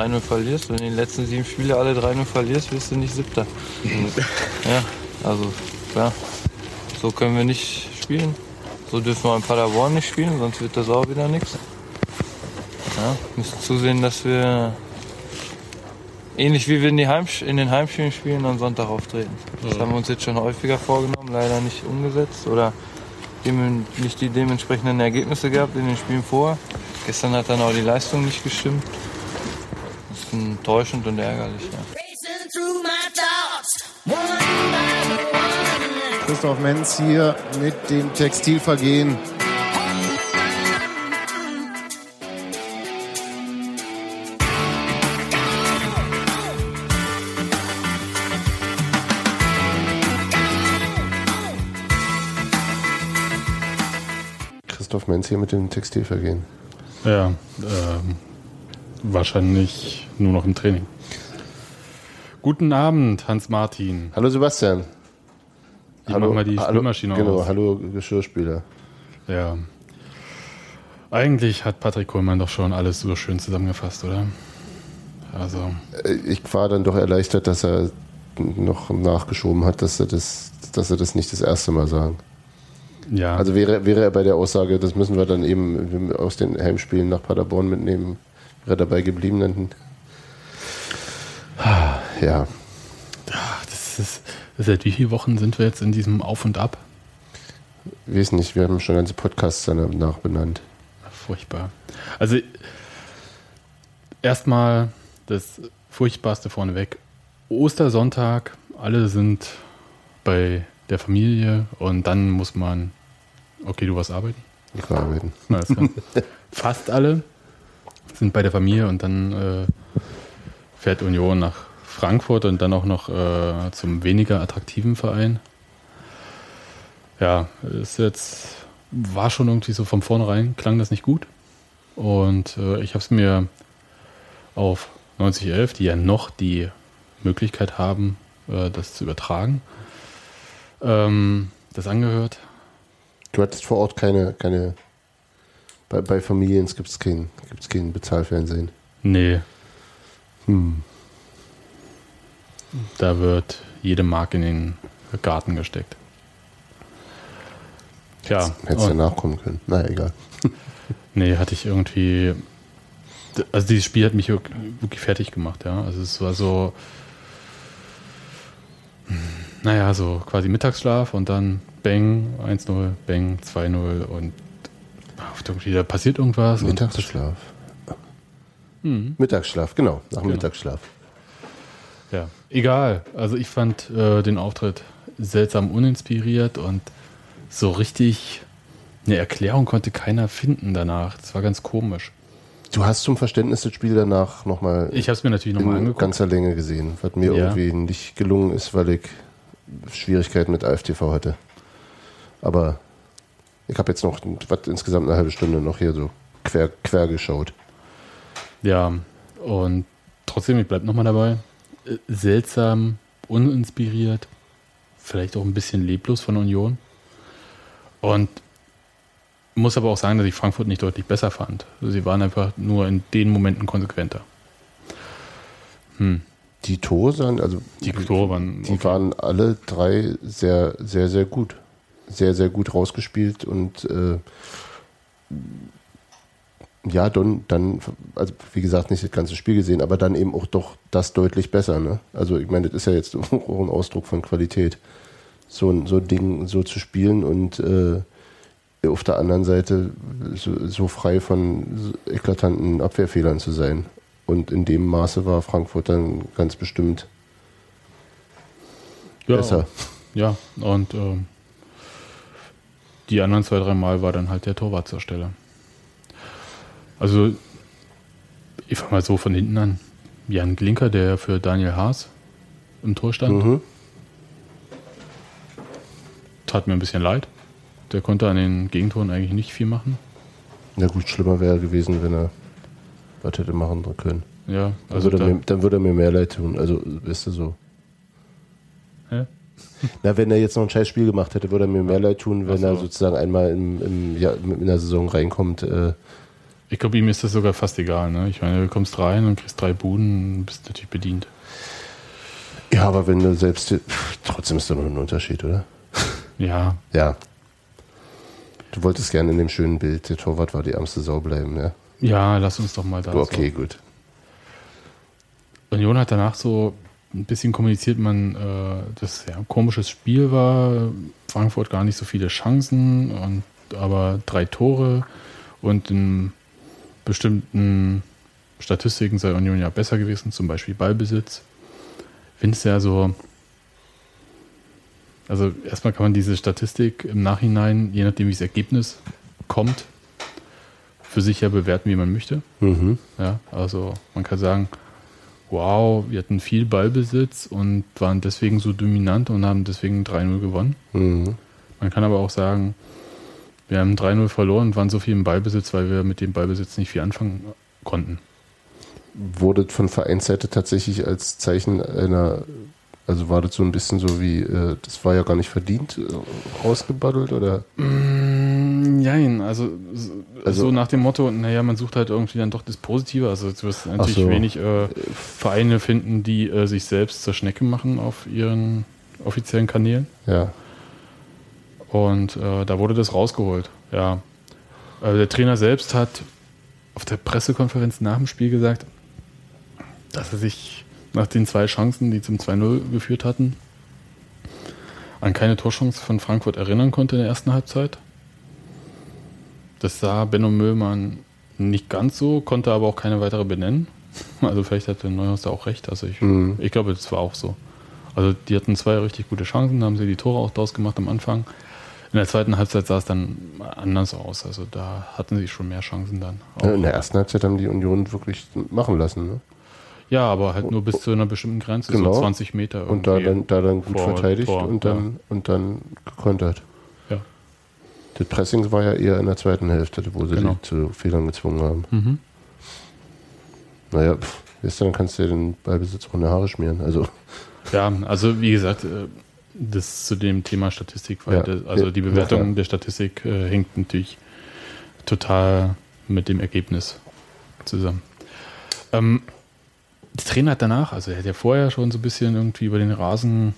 3-0 verlierst. Wenn du die letzten sieben Spiele alle 3-0 verlierst, wirst du nicht Siebter. ja, also, ja. So können wir nicht spielen. So dürfen wir in Paderborn nicht spielen, sonst wird das auch wieder nichts. Ja, müssen zusehen, dass wir ähnlich wie wir in, in den Heimspielen spielen, am Sonntag auftreten. Das haben wir uns jetzt schon häufiger vorgenommen, leider nicht umgesetzt oder nicht die dementsprechenden Ergebnisse gehabt in den Spielen vor. Gestern hat dann auch die Leistung nicht gestimmt. Das ist enttäuschend und ärgerlich. Ja. Christoph Menz hier mit dem Textilvergehen. Christoph Menz hier mit dem Textilvergehen. Ja, ähm, wahrscheinlich nur noch im Training. Guten Abend, Hans-Martin. Hallo Sebastian. Ich mach mal die hallo, Spülmaschine Genau, aus. hallo Geschirrspüler. Ja. Eigentlich hat Patrick Kohlmann doch schon alles so schön zusammengefasst, oder? Also, Äh, Ich war dann doch erleichtert, dass er noch nachgeschoben hat, dass er das, dass er das nicht das erste Mal sagen. ja. Also wäre, wäre er bei der Aussage, das müssen wir dann eben aus den Heimspielen nach Paderborn mitnehmen, dabei geblieben, dann. Ja, Ach, das ist, seit wie vielen Wochen sind wir jetzt in diesem Auf und Ab? weiß nicht, wir haben schon ganze Podcasts danach benannt. Furchtbar. Also, erstmal das Furchtbarste vorneweg. Ostersonntag, alle sind bei der Familie und dann muss man. Okay, du warst arbeiten? Ich war arbeiten. Fast alle sind bei der Familie und dann äh, fährt Union nach Frankfurt und dann auch noch äh, zum weniger attraktiven Verein. Ja, ist jetzt war schon irgendwie so von vornherein klang das nicht gut und äh, ich habe es mir auf 9011, die ja noch die Möglichkeit haben, äh, das zu übertragen, ähm, das angehört. Du hattest vor Ort keine, keine bei, bei Familien gibt es kein, gibt's kein Bezahlfernsehen. Nee, Hm. Da wird jede Mark in den Garten gesteckt. Tja, Hättest ja und- nachkommen können. Na egal. nee, hatte ich irgendwie. Also dieses Spiel hat mich wirk- wirklich fertig gemacht, ja. Also es war so. Naja, so quasi Mittagsschlaf und dann Bang 1-0, Bang 2-0 und irgendwie, da passiert irgendwas. Mittagsschlaf. Mhm. Mittagsschlaf, genau, nach dem Genau. Mittagsschlaf. Ja, egal. Also ich fand äh, den Auftritt seltsam uninspiriert und so richtig eine Erklärung konnte keiner finden danach. Das war ganz komisch. Du hast zum Verständnis das Spiel danach nochmal Ich habe es mir natürlich nochmal in angeguckt. ganzer Länge gesehen, was mir Ja. irgendwie nicht gelungen ist, weil ich Schwierigkeiten mit AFTV hatte. Aber ich habe jetzt noch was, insgesamt eine halbe Stunde noch hier so quer, quer geschaut. Ja, und trotzdem, ich bleib nochmal dabei. Äh, Seltsam, uninspiriert, vielleicht auch ein bisschen leblos von Union. Und muss aber auch sagen, dass ich Frankfurt nicht deutlich besser fand. Sie waren einfach nur in den Momenten konsequenter. Hm. Die Tore sahen, also Die Tore waren. die waren alle drei sehr, sehr, sehr gut. Sehr, sehr gut rausgespielt und äh, ja, dann, dann, also wie gesagt, nicht das ganze Spiel gesehen, aber dann eben auch doch das deutlich besser. Ne? Also ich meine, das ist ja jetzt auch ein Ausdruck von Qualität, so, ein- so ein Ding so zu spielen und äh, auf der anderen Seite so, so frei von eklatanten Abwehrfehlern zu sein. Und in dem Maße war Frankfurt dann ganz bestimmt ja, besser. Ja, und ähm, die anderen zwei, drei Mal war dann halt der Torwart zur Stelle. Also, ich fange mal so von hinten an. Jan Glinker, der für Daniel Haas im Tor stand, Mhm. tat mir ein bisschen leid. Der konnte an den Gegentoren eigentlich nicht viel machen. Na gut, schlimmer wäre gewesen, wenn er was hätte machen können. Ja, Dann, also würde, er da, mir, dann würde er mir mehr leid tun. Also, weißt du so. Na, wenn er jetzt noch ein scheiß Spiel gemacht hätte, würde er mir mehr leid tun, wenn so. er sozusagen einmal im, im, ja, in der Saison reinkommt, äh, Ich glaube, ihm ist das sogar fast egal. Ne? Ich meine, du kommst rein und kriegst drei Buden und bist natürlich bedient. Ja, aber wenn du selbst. Trotzdem ist da noch ein Unterschied, oder? Ja, Ja. Du wolltest gerne in dem schönen Bild, der Torwart war die ärmste Sau bleiben, ja? ja, lass uns doch mal da. okay, gut. So. Union hat danach so ein bisschen kommuniziert, man, äh, das ja ein komisches Spiel war. Frankfurt gar nicht so viele Chancen, und, aber drei Tore und in bestimmten Statistiken sei Union ja besser gewesen, zum Beispiel Ballbesitz. Findest du ja so. Also erstmal kann man diese Statistik im Nachhinein, je nachdem wie das Ergebnis kommt, für sich ja bewerten, wie man möchte. Mhm. Ja, also man kann sagen, wow, wir hatten viel Ballbesitz und waren deswegen so dominant und haben deswegen 3-0 gewonnen. Mhm. Man kann aber auch sagen, wir haben 3-0 verloren und waren so viel im Ballbesitz, weil wir mit dem Ballbesitz nicht viel anfangen konnten. Wurde von Vereinsseite tatsächlich als Zeichen einer. Also war das so ein bisschen so wie, äh, das war ja gar nicht verdient, äh, rausgebaddelt oder? Nein, also, so- Also- so nach dem Motto, naja, man sucht halt irgendwie dann doch das Positive. Also du wirst natürlich so. wenig äh, Vereine finden, die äh, sich selbst zur Schnecke machen auf ihren offiziellen Kanälen. Ja. Und äh, da wurde das rausgeholt, ja. Äh, der Trainer selbst hat auf der Pressekonferenz nach dem Spiel gesagt, dass er sich nach den zwei Chancen, die zum 2-0 geführt hatten, an keine Torchance von Frankfurt erinnern konnte in der ersten Halbzeit. Das sah Benno Müllmann nicht ganz so, konnte aber auch keine weitere benennen. Also vielleicht hatte Neuhaus da auch recht. Also ich, Mhm. ich glaube, das war auch so. Also die hatten zwei richtig gute Chancen, da haben sie die Tore auch draus gemacht am Anfang. In der zweiten Halbzeit sah es dann anders aus. Also da hatten sie schon mehr Chancen dann. Ja, In der ersten Halbzeit haben die Union wirklich machen lassen. Ne? Ja, aber halt nur bis zu einer bestimmten Grenze, Genau. so 20 Meter. Und da irgendwie. dann, da dann gut vor verteidigt Tor, und, dann, und dann gekontert. Ja. Das Pressing war ja eher in der zweiten Hälfte, wo sie Genau. zu Fehlern gezwungen haben. Mhm. Naja, pff, dann kannst du dir den Ballbesitz auch in die Haare schmieren. Also, Ja, also wie gesagt, äh, das zu dem Thema Statistik, weil Ja. das, also Ja, die Bewertung ja. der Statistik äh, hängt natürlich total mit dem Ergebnis zusammen. Ähm, der Trainer hat danach, also er hat ja vorher schon so ein bisschen irgendwie über den Rasen,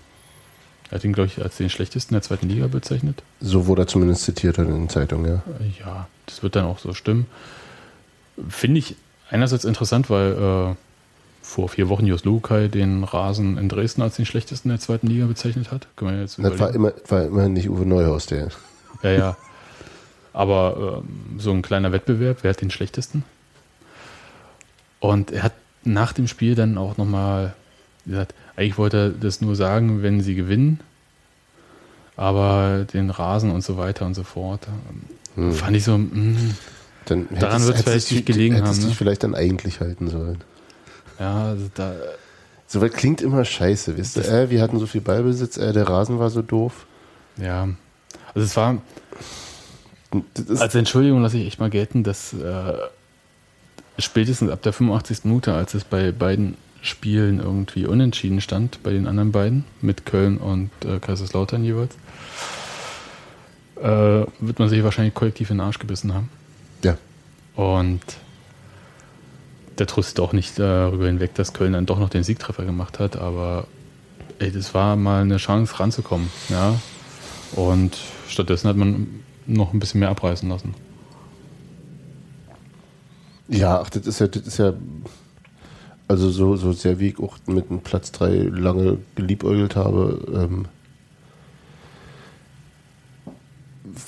er hat ihn, glaube ich, als den schlechtesten der zweiten Liga bezeichnet. so wurde er zumindest zitiert in den Zeitungen, ja. Ja, das wird dann auch so stimmen. Finde ich einerseits interessant, weil äh, vor vier Wochen Jos Lukai den Rasen in Dresden als den schlechtesten der zweiten Liga bezeichnet hat. Können wir jetzt Das war, immer, war immerhin nicht Uwe Neuhaus, der. Ja, ja. Aber ähm, so ein kleiner Wettbewerb, wer hat den schlechtesten? Und er hat nach dem Spiel dann auch nochmal gesagt, eigentlich wollte er das nur sagen, wenn sie gewinnen. Aber den Rasen und so weiter und so fort. ähm, Hm. Fand ich so, mh, Dann Daran hättest- wird's hättest vielleicht dich- nicht gelegen hättest haben, dich ne? vielleicht dann eigentlich halten sollen. ja, also da, So was klingt immer scheiße, wisst ihr? Äh, wir hatten so viel Ballbesitz, äh, der Rasen war so doof. ja. Also es war, als Entschuldigung lasse ich echt mal gelten, dass äh, spätestens ab der 85. Minute, als es bei beiden Spielen irgendwie unentschieden stand, bei den anderen beiden, mit Köln und äh, Kaiserslautern jeweils, äh, wird man sich wahrscheinlich kollektiv in den Arsch gebissen haben. ja. Und der tröstet auch nicht darüber hinweg, dass Köln dann doch noch den Siegtreffer gemacht hat, aber ey, das war mal eine Chance ranzukommen, ja. Und stattdessen hat man noch ein bisschen mehr abreißen lassen. Ja, ach, das ist ja, das ist ja, also so, so sehr wie ich auch mit dem Platz 3 lange geliebäugelt habe, ähm,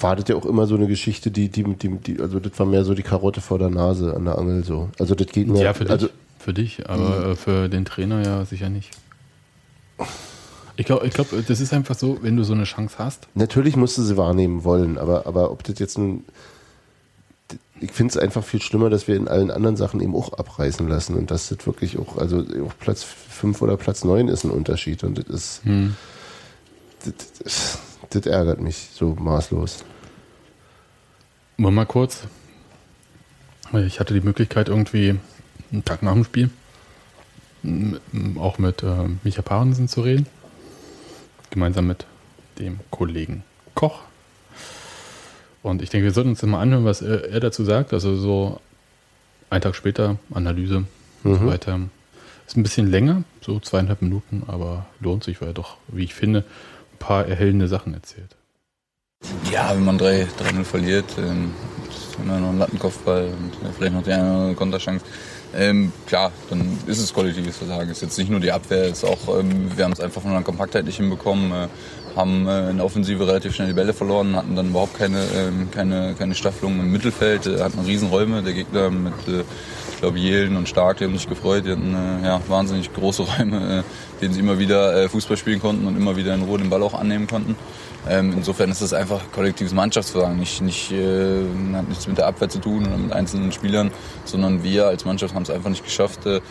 war das ja auch immer so eine Geschichte, die, die, die, die, also das war mehr so die Karotte vor der Nase an der Angel so. Also das geht mir, Ja, für dich, also für dich aber äh, für den Trainer ja sicher nicht. Ich glaube, ich glaub, das ist einfach so, wenn du so eine Chance hast. Natürlich musste sie wahrnehmen wollen, aber, aber ob das jetzt nun. Ich finde es einfach viel schlimmer, dass wir in allen anderen Sachen eben auch abreißen lassen und dass das wirklich auch, also auch Platz 5 oder Platz 9 ist ein Unterschied und das ist. Das, das, das ärgert mich so maßlos. Nur mal kurz. Ich hatte die Möglichkeit, irgendwie einen Tag nach dem Spiel auch mit äh, Micha Parensen zu reden. Gemeinsam mit dem Kollegen Koch. Und ich denke, wir sollten uns das mal anhören, was er, er dazu sagt. Also so einen Tag später, Analyse und so weiter. Ist ein bisschen länger, so zweieinhalb Minuten, aber lohnt sich, weil er doch, wie ich finde, ein paar erhellende Sachen erzählt. Ja, wenn man 3-0 verliert, ähm, ist immer noch ein Lattenkopfball und vielleicht noch die eine oder andere Konterchance. Ähm, klar, dann ist es kollektives Versagen. Ist jetzt nicht nur die Abwehr, ist auch, ähm, wir haben es einfach von der Kompaktheit nicht hinbekommen, äh, haben äh, in der Offensive relativ schnell die Bälle verloren, hatten dann überhaupt keine, ähm, keine, keine Staffelung im Mittelfeld, äh, hatten Riesenräume. Der Gegner mit, äh, glaube, Jelen und Stark, die haben sich gefreut, die hatten äh, ja, wahnsinnig große Räume, äh, denen sie immer wieder äh, Fußball spielen konnten und immer wieder in Ruhe den Ball auch annehmen konnten. Ähm, insofern ist das einfach kollektives Mannschaftsversagen, nicht, nicht, äh, hat nichts mit der Abwehr zu tun oder mit einzelnen Spielern, sondern wir als Mannschaft haben es einfach nicht geschafft, äh,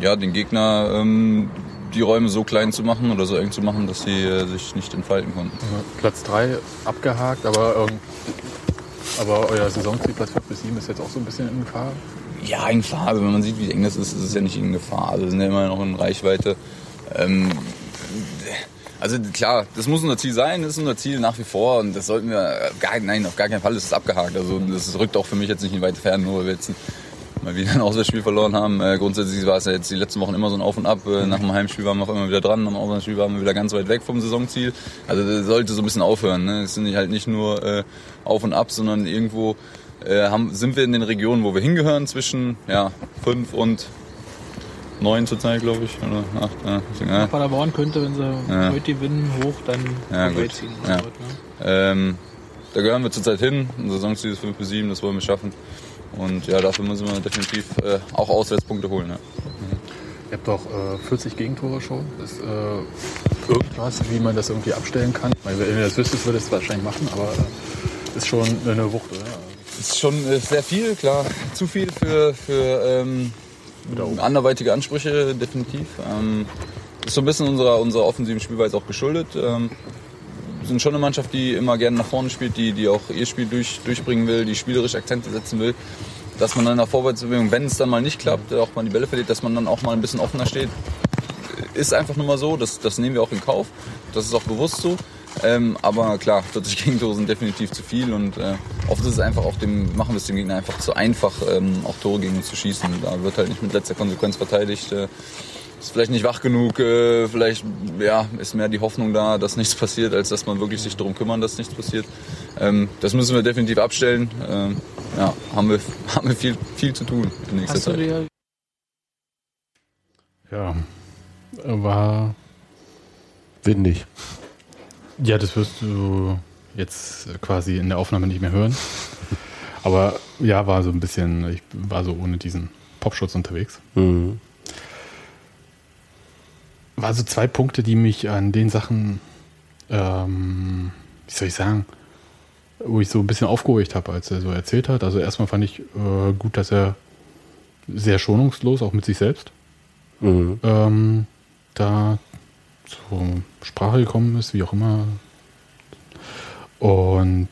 ja, den Gegner ähm, die Räume so klein zu machen oder so eng zu machen, dass sie äh, sich nicht entfalten konnten. Platz 3 abgehakt, aber, ähm, aber euer Saisonziel Platz 5 bis 7 ist jetzt auch so ein bisschen in Gefahr. Ja, in Gefahr. Also wenn man sieht, wie eng das ist, ist es ja nicht in Gefahr. Also wir sind ja immer noch in Reichweite. Ähm, also klar, das muss unser Ziel sein, das ist unser Ziel nach wie vor und das sollten wir, gar, nein, auf gar keinen Fall ist es abgehakt. Also das rückt auch für mich jetzt nicht in weite Ferne, nur weil wir jetzt mal wieder ein Auswärtsspiel verloren haben. Äh, grundsätzlich war es ja jetzt die letzten Wochen immer so ein Auf und Ab. Äh, nach dem Heimspiel waren wir auch immer wieder dran, nach dem Auswärtsspiel waren wir wieder ganz weit weg vom Saisonziel. Also das sollte so ein bisschen aufhören. Ne? Es sind halt nicht nur äh, Auf und Ab, sondern irgendwo äh, haben, sind wir in den Regionen, wo wir hingehören, zwischen ja, fünf und neun zurzeit, glaube ich. Oder acht, ja. Deswegen, ja. Paderborn könnte, wenn sie Ja. heute gewinnen, hoch dann Ja, gut. vorbeiziehen. Ja. Ne? Ähm, da gehören wir zurzeit hin. Unser Saisonziel ist 5 bis 7, das wollen wir schaffen. Und ja, dafür müssen wir definitiv äh, auch Auswärtspunkte holen. Ja. Ihr habt doch äh, 40 Gegentore schon. Ist äh, irgendwas, wie man das irgendwie abstellen kann? Weil wenn ihr das wüsstet, würde es wahrscheinlich machen, aber äh, ist schon eine Wucht, oder? Ist schon äh, sehr viel, klar. Zu viel für, für ähm, anderweitige Ansprüche, definitiv. Ähm, ist so ein bisschen unserer, unserer offensiven Spielweise auch geschuldet. Ähm, wir sind schon eine Mannschaft, die immer gerne nach vorne spielt, die, die auch ihr Spiel durch, durchbringen will, die spielerisch Akzente setzen will. Dass man dann in der Vorwärtsbewegung, wenn es dann mal nicht klappt, auch mal die Bälle verliert, dass man dann auch mal ein bisschen offener steht. Ist einfach nur mal so, das, das nehmen wir auch in Kauf. Das ist auch bewusst so. Ähm, aber klar, 40 Gegentore sind definitiv zu viel und äh, oft ist es einfach auch dem, machen wir es dem Gegner einfach zu einfach, ähm, auch Tore gegen uns zu schießen. Da wird halt nicht mit letzter Konsequenz verteidigt. Äh, ist vielleicht nicht wach genug, äh, vielleicht ja, ist mehr die Hoffnung da, dass nichts passiert, als dass man wirklich sich darum kümmern, dass nichts passiert. Ähm, das müssen wir definitiv abstellen. Ähm, ja, haben wir, haben wir viel, viel zu tun in nächster Hast du Zeit. dir Ja, war. Windig. Ja, das wirst du jetzt quasi in der Aufnahme nicht mehr hören. Aber ja, war so ein bisschen, ich war so ohne diesen Popschutz unterwegs. Mhm. War so zwei Punkte, die mich an den Sachen, ähm, wie soll ich sagen, wo ich so ein bisschen aufgeholt habe, als er so erzählt hat. Also erstmal fand ich äh, gut, dass er sehr schonungslos, auch mit sich selbst, Mhm. ähm, da zur Sprache gekommen ist, wie auch immer. Und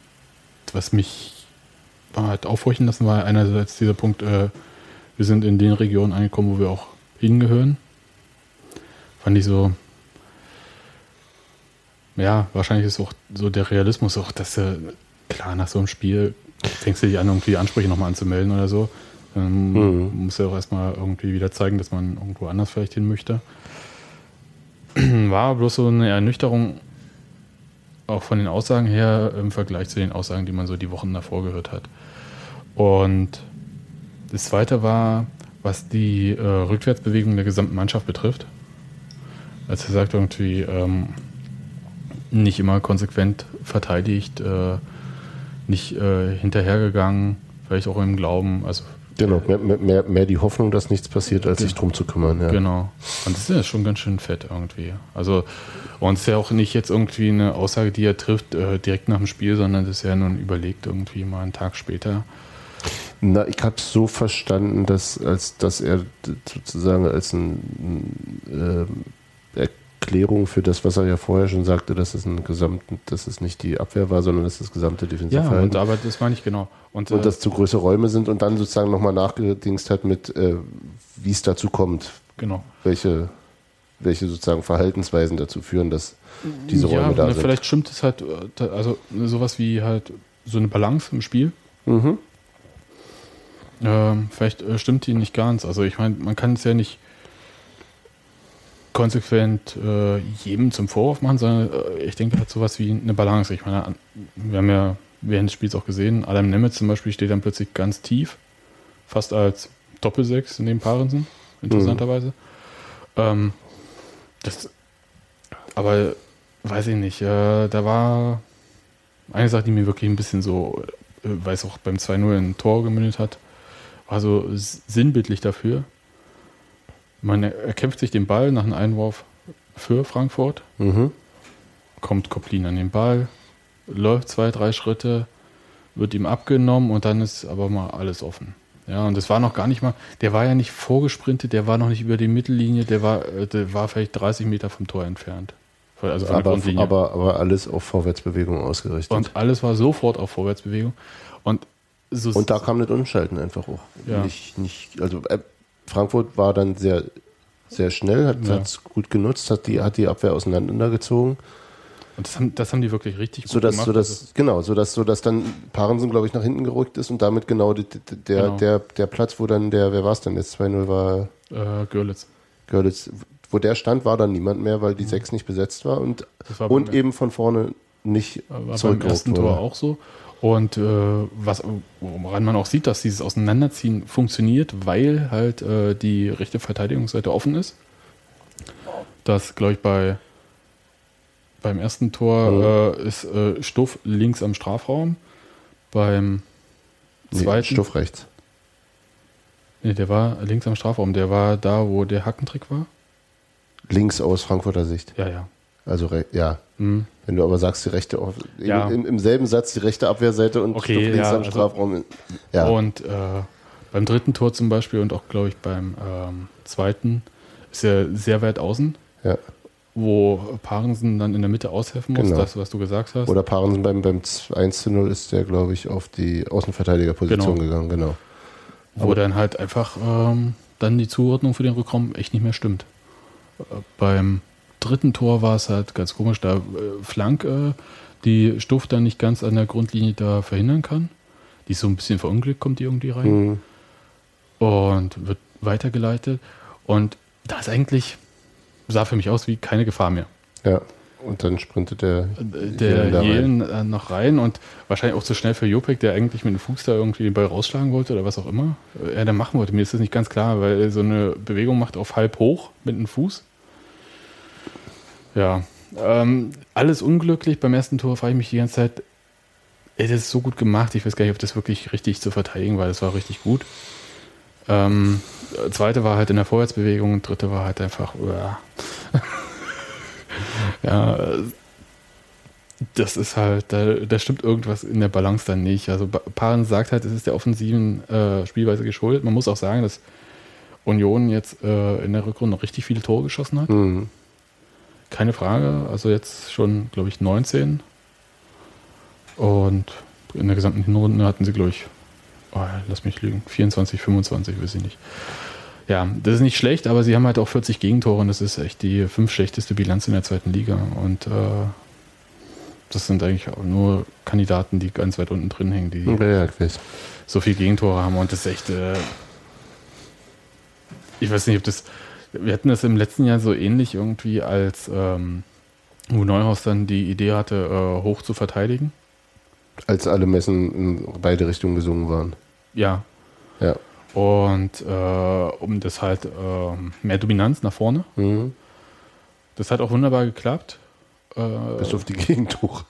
was mich halt aufhorchen lassen, war einerseits dieser Punkt, äh, wir sind in den Regionen angekommen, wo wir auch hingehören. Fand ich so, ja, wahrscheinlich ist auch so der Realismus auch, dass äh, klar nach so einem Spiel fängst du dich an, irgendwie Ansprüche nochmal anzumelden oder so. Dann Mhm. muss ja auch erstmal irgendwie wieder zeigen, dass man irgendwo anders vielleicht hin möchte. War bloß so eine Ernüchterung, auch von den Aussagen her, im Vergleich zu den Aussagen, die man so die Wochen davor gehört hat. Und das zweite war, was die äh, Rückwärtsbewegung der gesamten Mannschaft betrifft. Als er sagt, irgendwie ähm, nicht immer konsequent verteidigt, äh, nicht äh, hinterhergegangen, vielleicht auch im Glauben, also Genau, mehr, mehr- mehr, die Hoffnung, dass nichts passiert, als sich drum zu kümmern. Ja. Genau. Und das ist ja schon ganz schön fett irgendwie. Also, und es ist ja auch nicht jetzt irgendwie eine Aussage, die er trifft, äh, direkt nach dem Spiel, sondern das ist ja nun überlegt irgendwie mal einen Tag später. Na, ich habe so verstanden, dass, als, dass er sozusagen als eine Erklärung für das, was er ja vorher schon sagte, dass es ein Gesamt, dass es nicht die Abwehr war, sondern dass das gesamte Ja, Defensivverhalten und, aber das war nicht genau. Und, und äh, dass zu größere Räume sind und dann sozusagen nochmal nachgedingst hat mit, äh, wie es dazu kommt, genau. welche, welche sozusagen Verhaltensweisen dazu führen, dass diese ja, Räume da sind. vielleicht stimmt es halt, äh, also sowas wie halt so eine Balance im Spiel. Mhm. Ähm, vielleicht äh, stimmt die nicht ganz. Also ich meine, man kann es ja nicht konsequent äh, jedem zum Vorwurf machen, sondern äh, ich denke, hat sowas wie eine Balance. Ich meine, wir haben ja während des Spiels auch gesehen, Adam Nemitz zum Beispiel steht dann plötzlich ganz tief, fast als Doppelsechs neben Parensen, interessanterweise. Ähm, das, aber weiß ich nicht, äh, da war eine Sache, die mir wirklich ein bisschen so, äh, weil es auch beim 2-0 in ein Tor gemündet hat, war so sinnbildlich dafür. Man erkämpft sich den Ball nach einem Einwurf für Frankfurt, Mhm. kommt Koplin an den Ball, läuft zwei, drei Schritte, wird ihm abgenommen und dann ist aber mal alles offen. Ja, und das war noch gar nicht mal, der war ja nicht vorgesprintet, der war noch nicht über die Mittellinie, der war, äh, der war vielleicht 30 Meter vom Tor entfernt. Also Aber, aber, aber alles auf Vorwärtsbewegung ausgerichtet. Und alles war sofort auf Vorwärtsbewegung. Und, so Und da kam das Umschalten einfach auch. Ja. Nicht, nicht, also äh, Frankfurt war dann sehr, sehr schnell, hat Ja. es gut genutzt, hat die, hat die Abwehr auseinandergezogen, und das, haben, das haben die wirklich richtig gut sodass, gemacht. sodass, genau, sodass, sodass dann Parensen, glaube ich, nach hinten gerückt ist und damit genau die, der, Genau. Der, der Platz, wo dann der, wer war es denn jetzt, 2-0 war also, äh, Görlitz. Görlitz, wo der stand, war dann niemand mehr, weil die 6 nicht besetzt war und, Mhm. War und beim- eben von vorne nicht War beim zurückgerückt ersten wurde. Tor auch so. Und äh, was, woran man auch sieht, dass dieses Auseinanderziehen funktioniert, weil halt äh, die rechte Verteidigungsseite offen ist. Das, glaube ich, bei beim ersten Tor äh, ist äh, Stuff links am Strafraum. Beim Nee, zweiten. Stuff rechts. Nee, der war links am Strafraum. Der war da, wo der Hackentrick war. Links aus Frankfurter Sicht. Ja, ja. Also, ja. Mhm. Wenn du aber sagst, die rechte, Ja. im, im selben Satz die rechte Abwehrseite und Okay, links ja, am also- Strafraum. Ja, Und äh, beim dritten Tor zum Beispiel und auch, glaube ich, beim ähm, zweiten ist er sehr weit außen, ja. wo Parensen dann in der Mitte aushelfen muss, Genau. das, was du gesagt hast. Oder Parensen beim, beim 1 zu 0 ist der, glaube ich, auf die Außenverteidigerposition Genau. gegangen, genau. wo dann halt einfach ähm, dann die Zuordnung für den Rückraum echt nicht mehr stimmt. Äh, beim dritten Tor war es halt ganz komisch, da äh, Flanke, die Stuff dann nicht ganz an der Grundlinie da verhindern kann. Die ist so ein bisschen verunglückt, kommt die irgendwie rein. Mhm. und wird weitergeleitet. Und da ist eigentlich, sah für mich aus wie keine Gefahr mehr. Ja. Und dann sprintet der, Der da rein. Jelen äh, noch rein und wahrscheinlich auch zu schnell für Jopek, der eigentlich mit dem Fuß da irgendwie den Ball rausschlagen wollte oder was auch immer äh, er da machen wollte. Mir ist das nicht ganz klar, weil er so eine Bewegung macht auf halb hoch mit dem Fuß. Ja, ähm, alles unglücklich. Beim ersten Tor frage ich mich die ganze Zeit, ey, das ist so gut gemacht. Ich weiß gar nicht, ob das wirklich richtig zu verteidigen war. Das war richtig gut. Ähm, äh, zweite war halt in der Vorwärtsbewegung dritte war halt einfach, uah. ja, das ist halt, da, da stimmt irgendwas in der Balance dann nicht. Also Paaren sagt halt, es ist der offensiven äh, Spielweise geschuldet. Man muss auch sagen, dass Union jetzt äh, in der Rückrunde noch richtig viele Tore geschossen hat. Mhm. Keine Frage. Also jetzt schon, glaube ich, 19. Und in der gesamten Hinrunde hatten sie, glaube ich, oh, lass mich lügen, 24, 25, weiß ich nicht. Ja, das ist nicht schlecht, aber sie haben halt auch 40 Gegentore und das ist echt die fünf schlechteste Bilanz in der zweiten Liga. Und äh, das sind eigentlich auch nur Kandidaten, die ganz weit unten drin hängen, die Ja, so viel Gegentore haben und das ist echt. Äh, ich weiß nicht, ob das. Wir hatten das im letzten Jahr so ähnlich irgendwie, als ähm, Uwe Neuhaus dann die Idee hatte, äh, hoch zu verteidigen. Als alle Messen in beide Richtungen gesungen waren. Ja. Ja. Und äh, um das halt ähm, mehr Dominanz nach vorne. Mhm. Das hat auch wunderbar geklappt. Äh, Bis auf die Gegentore.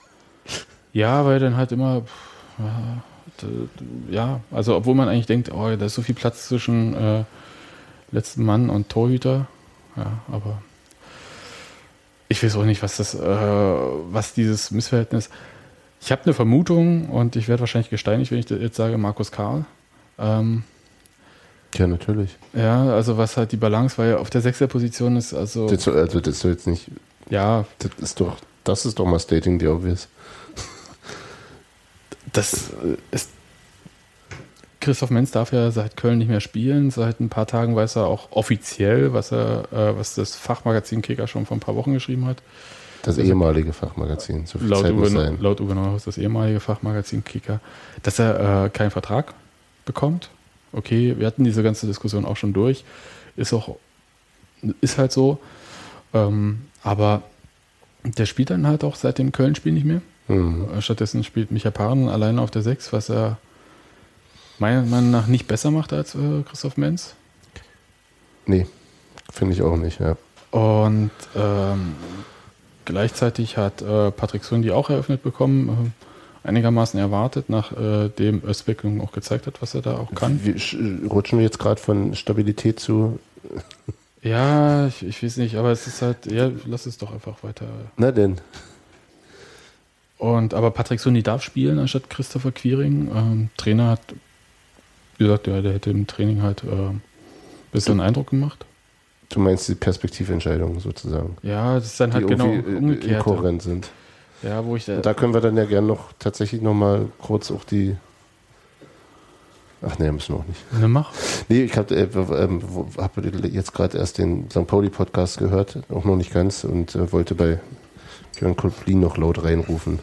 Ja, weil dann halt immer, ja, also obwohl man eigentlich denkt, oh, da ist so viel Platz zwischen äh, letzten Mann und Torhüter, ja, aber ich weiß auch nicht, was das, äh, was dieses Missverhältnis. Ich habe eine Vermutung und ich werde wahrscheinlich gesteinigt, wenn ich jetzt sage, Markus Karl. Ähm, Ja, natürlich. ja, also was halt die Balance, weil auf der Sechser-Position ist, also Das, also das ist jetzt nicht. ja, Das ist doch, das ist doch mal stating the obvious. das ist. Christoph Menz darf ja seit Köln nicht mehr spielen. Seit ein paar Tagen weiß er auch offiziell, was er, äh, was das Fachmagazin Kicker schon vor ein paar Wochen geschrieben hat. Das Also- ehemalige Fachmagazin. So viel Laut Zeit Uwe, sein. laut Uwe Neuhaus, das ehemalige Fachmagazin Kicker, dass er äh, keinen Vertrag bekommt. okay, wir hatten diese ganze Diskussion auch schon durch. Ist auch, ist halt so. Ähm, aber der spielt dann halt auch seit dem Köln-Spiel nicht mehr. Mhm. Stattdessen spielt Micha Paaren alleine auf der 6, was er meiner Meinung nach nicht besser macht als äh, Christoph Menz. Nee, finde ich auch nicht, ja. Und ähm, gleichzeitig hat äh, Patrick Sundi auch eröffnet bekommen, äh, einigermaßen erwartet, nachdem äh, Özbek nun auch gezeigt hat, was er da auch kann. Sch- rutschen wir jetzt gerade von Stabilität zu. Ja, ich, ich weiß nicht, aber es ist halt, ja, lass es doch einfach weiter. Na denn. Und aber Patrick Sundi darf spielen anstatt Christopher Quiring. Ähm, Trainer hat wie gesagt, ja, der hätte im Training halt äh, ein bisschen Eindruck gemacht. Du meinst die Perspektiventscheidungen sozusagen. Ja, das ist dann Die halt genau irgendwie äh, umgekehrt. inkohärent sind. Ja, wo ich da, da können wir dann ja gerne noch tatsächlich nochmal kurz auch die. Ach nee, müssen wir auch nicht. ne, mach. Nee, ich habe äh, ähm, hab jetzt gerade erst den St. Pauli-Podcast gehört, auch noch nicht ganz, und äh, wollte bei Björn Koplin noch laut reinrufen.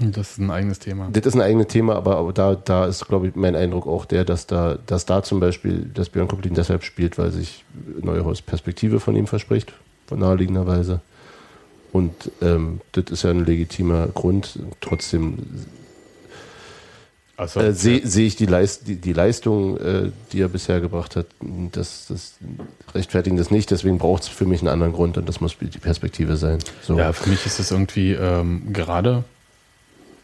Das ist ein eigenes Thema. Das ist ein eigenes Thema, aber, aber da, da ist, glaube ich, mein Eindruck auch der, dass da, dass da zum Beispiel, dass Björn Koplin deshalb spielt, weil sich Neuhaus Perspektive von ihm verspricht, von naheliegenderweise. Und ähm, das ist ja ein legitimer Grund. Trotzdem Also, äh, sehe seh ich die, Leist, die, die Leistung, äh, die er bisher gebracht hat, das, das rechtfertigen das nicht. Deswegen braucht es für mich einen anderen Grund und das muss die Perspektive sein. So. Ja, für mich ist es irgendwie ähm, gerade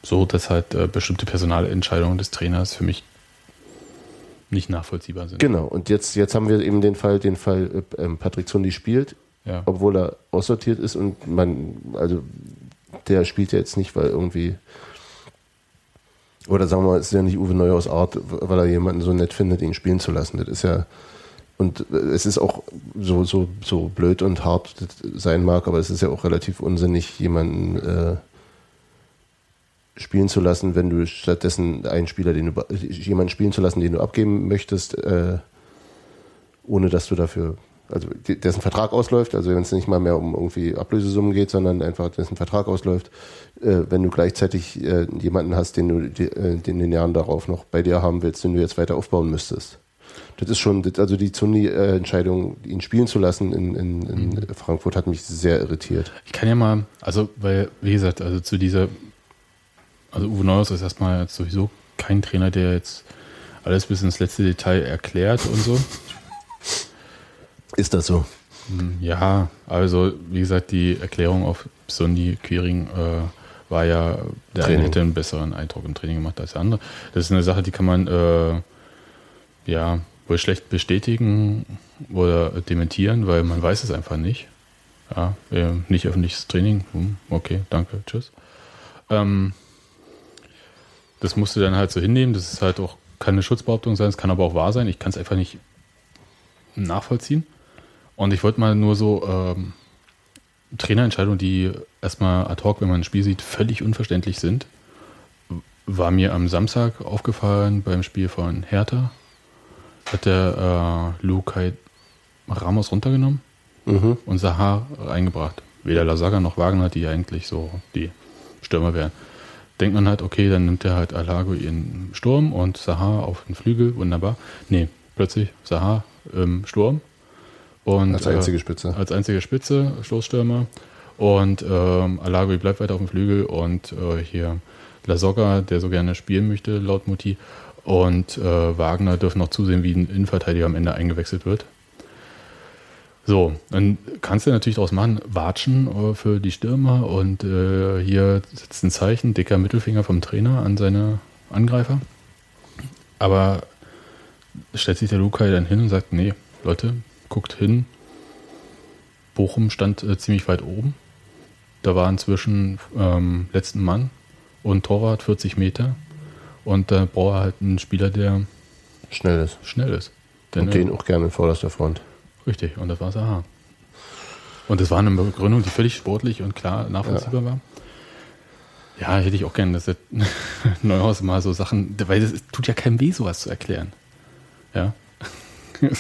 so, dass halt äh, bestimmte Personalentscheidungen des Trainers für mich nicht nachvollziehbar sind. Genau. Und jetzt, jetzt haben wir eben den Fall, den Fall, äh, ähm, Patrick Zundi spielt, Ja. obwohl er aussortiert ist und man, also der spielt ja jetzt nicht, weil irgendwie oder sagen wir mal, es ist ja nicht Uwe Neuhaus Art, weil er jemanden so nett findet, ihn spielen zu lassen. Das ist ja und äh, es ist auch so so so blöd und hart sein mag, aber es ist ja auch relativ unsinnig, jemanden äh, spielen zu lassen, wenn du stattdessen einen Spieler, den du jemanden spielen zu lassen, den du abgeben möchtest, äh, ohne dass du dafür, also de- dessen Vertrag ausläuft, also wenn es nicht mal mehr um irgendwie Ablösesummen geht, sondern einfach dessen Vertrag ausläuft, äh, wenn du gleichzeitig äh, jemanden hast, den du die, äh, den in den Jahren darauf noch bei dir haben willst, den du jetzt weiter aufbauen müsstest. Das ist schon, also die Zuni-Entscheidung, ihn spielen zu lassen in, in, in Frankfurt, hat mich sehr irritiert. Ich kann ja mal, also, weil, wie gesagt, also zu dieser, also Uwe Neuhaus ist erstmal jetzt sowieso kein Trainer, der jetzt alles bis ins letzte Detail erklärt und so. Ist das so? Hm, Ja, also wie gesagt, die Erklärung auf Sondi Queering äh, war ja, der Training. eine hätte einen besseren Eindruck im Training gemacht als der andere. Das ist eine Sache, die kann man äh, ja wohl schlecht bestätigen oder dementieren, weil man weiß es einfach nicht. Ja, äh, nicht öffentliches Training, hm, okay, danke, tschüss. Ähm, das musst du dann halt so hinnehmen. Das ist halt auch keine Schutzbehauptung sein, es kann aber auch wahr sein. Ich kann es einfach nicht nachvollziehen. Und ich wollte mal nur so ähm, Trainerentscheidungen, die erstmal ad hoc, wenn man ein Spiel sieht, völlig unverständlich sind, war mir am Samstag aufgefallen beim Spiel von Hertha. Hat der äh, Lukai Ramos runtergenommen Mhm. und Sahar reingebracht. Weder Lasaga noch Wagner, die eigentlich so die Stürmer wären. Denkt man halt, okay, dann nimmt er halt Alago in Sturm und Sahar auf den Flügel, wunderbar. Nee, plötzlich Sahar im Sturm. Und, Als einzige äh, Spitze. als einzige Spitze, Stoßstürmer. Und ähm, Alagui bleibt weiter auf dem Flügel und äh, hier Lasogga, der so gerne spielen möchte, laut Mutti. Und äh, Wagner dürfen noch zusehen, wie ein Innenverteidiger am Ende eingewechselt wird. So, dann kannst du natürlich daraus machen, watschen äh, für die Stürmer und äh, hier setzt ein Zeichen, dicker Mittelfinger vom Trainer an seine Angreifer. Aber stellt sich der Lukai dann hin und sagt, nee, Leute, guckt hin. Bochum stand äh, ziemlich weit oben. Da war inzwischen ähm, letzten Mann und Torwart 40 Meter. Und da braucht er halt einen Spieler, der Schnell ist. schnell ist. Denn, Und den auch gerne in vorderster Front. Richtig, und das war Sahar. Und das war eine Begründung, die völlig sportlich und klar nachvollziehbar war. Ja, hätte ich auch gerne, dass Neuhaus mal so Sachen, weil das ist- tut ja keinem weh, sowas zu erklären. Ja.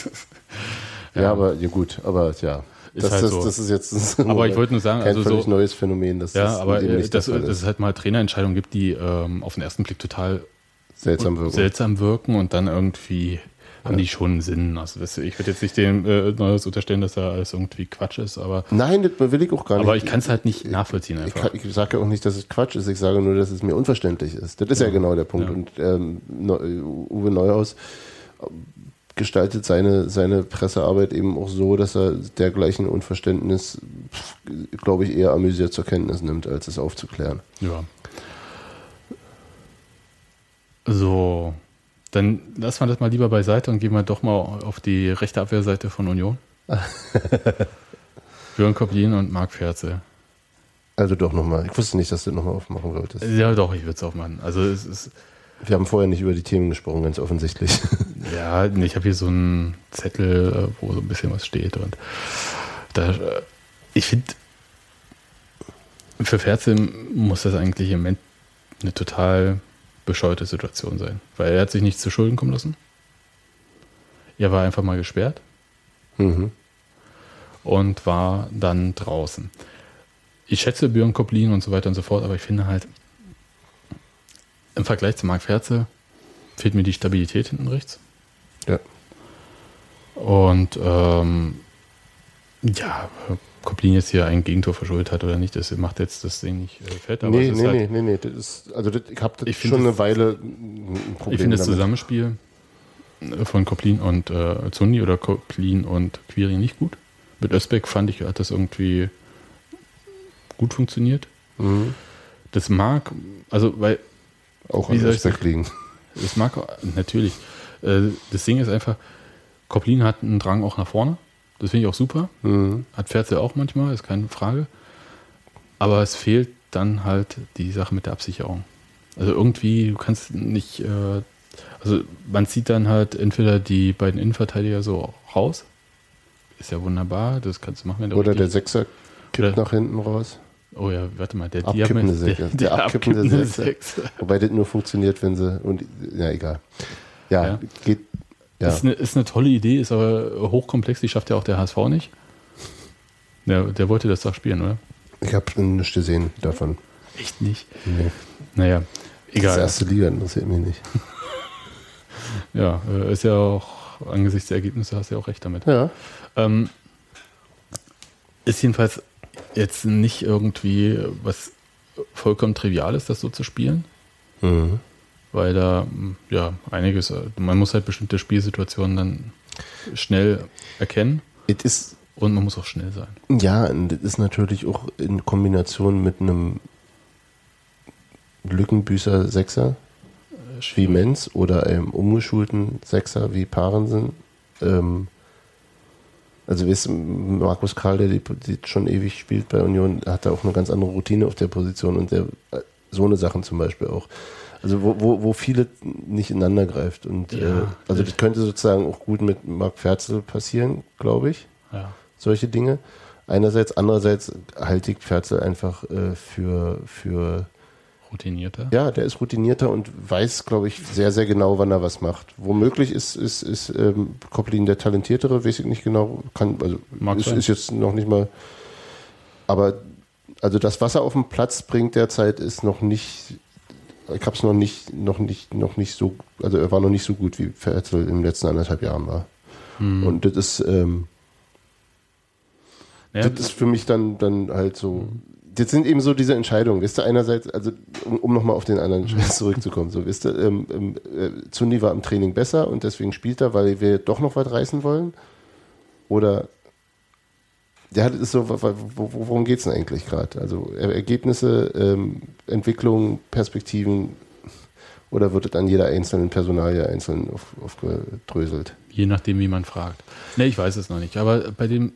Ja, aber ja gut, aber ja. Ist Das, halt das, so. das ist jetzt Aber ich wollte nur sagen, kein also völlig so- neues Phänomen, dass Ja, das aber eben äh, dass, dass ist. es halt mal Trainerentscheidungen gibt, die ähm, auf den ersten Blick total seltsam wirken. seltsam wirken und dann irgendwie haben die schon Sinn. Also das, ich würde jetzt nicht dem äh, Neues unterstellen, dass da alles irgendwie Quatsch ist, aber, Nein, das will ich auch gar nicht. aber ich kann es halt nicht nachvollziehen Ich, einfach. kann- ich sage ja auch nicht, dass es Quatsch ist, ich sage nur, dass es mir unverständlich ist. Das ist ja, genau der Punkt. Ja. Und ähm, Uwe Neuhaus gestaltet seine, seine Pressearbeit eben auch so, dass er dergleichen Unverständnis, glaube ich, eher amüsiert zur Kenntnis nimmt, als es aufzuklären. Ja. So, dann lassen wir das mal lieber beiseite und gehen wir doch mal auf die rechte Abwehrseite von Union. Björn Koblin und Marc Ferze. Also doch nochmal. Ich wusste nicht, dass du nochmal aufmachen wolltest. Ja, doch, ich würde es auch machen. Also es ist, Wir haben vorher nicht über die Themen gesprochen, ganz offensichtlich. ja, nee, ich habe hier so einen Zettel, äh, wo so ein bisschen was steht und da, äh, ich finde, für Ferze muss das eigentlich im Moment eine total bescheuerte Situation sein, weil er hat sich nichts zu Schulden kommen lassen. Er war einfach mal gesperrt. mhm. und war dann draußen. Ich schätze Björn Koplin und so weiter und so fort, aber ich finde halt, im Vergleich zu Marc Ferze fehlt mir die Stabilität hinten rechts. Ja. Und ähm, ja, Koplin jetzt hier ein Gegentor verschuldet hat oder nicht, das macht jetzt das Ding nicht äh, fett, aber Nee, es ist nee, halt, nee, nee, nee. Das ist, also das, ich habe Ich schon finde eine das- Weile ein Problem ich finde das. Zusammenspiel von Koplin und äh, Zundi oder Koplin und Quiri nicht gut. Mit Özbeck fand ich, hat das irgendwie gut funktioniert. Mhm. Das mag, also, weil, Auch an Respekt liegen. das mag natürlich. Äh, das Ding ist einfach, Koplin hat einen Drang auch nach vorne. Das finde ich auch super. Mhm. Hat Ferze auch manchmal, ist keine Frage. Aber es fehlt dann halt die Sache mit der Absicherung. Also irgendwie, du kannst nicht, äh, also man zieht dann halt entweder die beiden Innenverteidiger so raus. Ist ja wunderbar, das kannst du machen, wenn du Oder der Sechser kippt nach hinten raus. Oh ja, warte mal, der Abkippende Sechser. Der, Der abkippende Sechser. Sechser. Wobei das nur funktioniert, wenn sie. Und, ja, egal. Ja, Ja. geht. Ja. Ist, eine, ist eine tolle Idee, ist aber hochkomplex, die schafft ja auch der HSV nicht. Der, der wollte das doch spielen, oder? Ich habe nichts gesehen davon. Echt nicht. Nee. Naja, Das egal. erste Liga interessiert mich nicht. Ja, äh, ist ja auch angesichts der Ergebnisse hast du ja auch recht damit. Ja. Ähm, ist jedenfalls jetzt nicht irgendwie was vollkommen Triviales, das so zu spielen, Mhm. Weil da mh, ja einiges, äh, man muss halt bestimmte Spielsituationen dann schnell erkennen ist und man muss auch schnell sein. Ja, und das ist natürlich auch in Kombination mit einem Lückenbüßer Sechser wie Menz oder einem umgeschulten Sechser wie Parensen. Ähm, also weißt, Markus Karl, der die, die schon ewig spielt bei Union, hat da auch eine ganz andere Routine auf der Position und der äh, so eine Sachen zum Beispiel auch. Also wo, wo, wo viele nicht ineinander greift. Und Ja, äh, also das könnte sozusagen auch gut mit Marc Ferzel passieren, glaube ich Ja. solche Dinge. Einerseits, andererseits halte ich Ferzel einfach äh, für, für, Routinierter. ja, der ist routinierter und weiß, glaube ich, sehr, sehr genau, wann er was macht. Womöglich ist, ist, ist ähm, Koplin der Talentiertere, weiß ich nicht genau, kann, also Mag ist, ist jetzt noch nicht mal, aber also das, was er auf den Platz bringt derzeit, ist noch nicht, ich habe es noch nicht, noch nicht, noch nicht so, also er war noch nicht so gut, wie Ferzel in den letzten anderthalb Jahren war. Hm. Und das ist, ähm, Ja, das ist für mich dann, dann halt so. Das sind eben so diese Entscheidungen. Weißt du, einerseits, also um, um nochmal auf den anderen Scheiß zurückzukommen, so wisst ihr, ähm, ähm, äh, Zundi war im Training besser und deswegen spielt er, weil wir doch noch was reißen wollen. Oder ja, das ist so, wo, wo, worum geht es denn eigentlich gerade? Also Er- Ergebnisse, ähm, Entwicklung, Perspektiven oder wird es an jeder einzelnen Personalie einzeln auf, aufgedröselt? je nachdem, wie man fragt. Ne, ich weiß es noch nicht. Aber bei dem,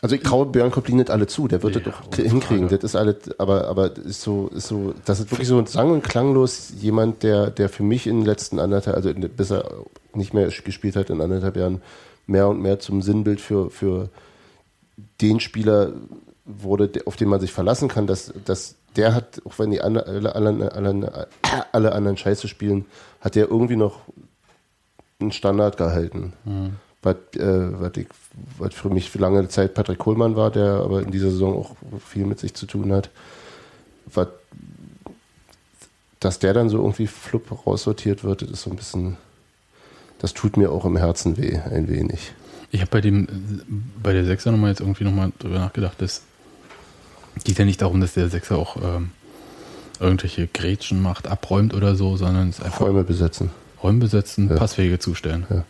Also ich traue Björn Koplin nicht alle zu, der wird Ja, das doch hinkriegen. Frage. Das ist alles, aber, aber ist so, ist so, das ist wirklich so sang- und klanglos jemand, der, der für mich in den letzten anderthalb, also bis er nicht mehr gespielt hat in anderthalb Jahren, mehr und mehr zum Sinnbild für, für den Spieler wurde, auf den man sich verlassen kann, dass, dass der hat, auch wenn die alle, alle, alle, alle, anderen Scheiße spielen, hat der irgendwie noch einen Standard gehalten. Was, äh, was, ich, was für mich für lange Zeit Patrick Kohlmann war, der aber in dieser Saison auch viel mit sich zu tun hat. Was, dass der dann so irgendwie flupp raussortiert wird, das ist so ein bisschen. das tut mir auch im Herzen weh, ein wenig. Ich habe bei dem, bei der Sechser nochmal jetzt irgendwie nochmal drüber nachgedacht, das geht ja nicht darum, dass der Sechser auch ähm, irgendwelche Grätschen macht, abräumt oder so, sondern es ist einfach Räume besetzen. Räume besetzen, Ja. Passwege zustellen. Ja.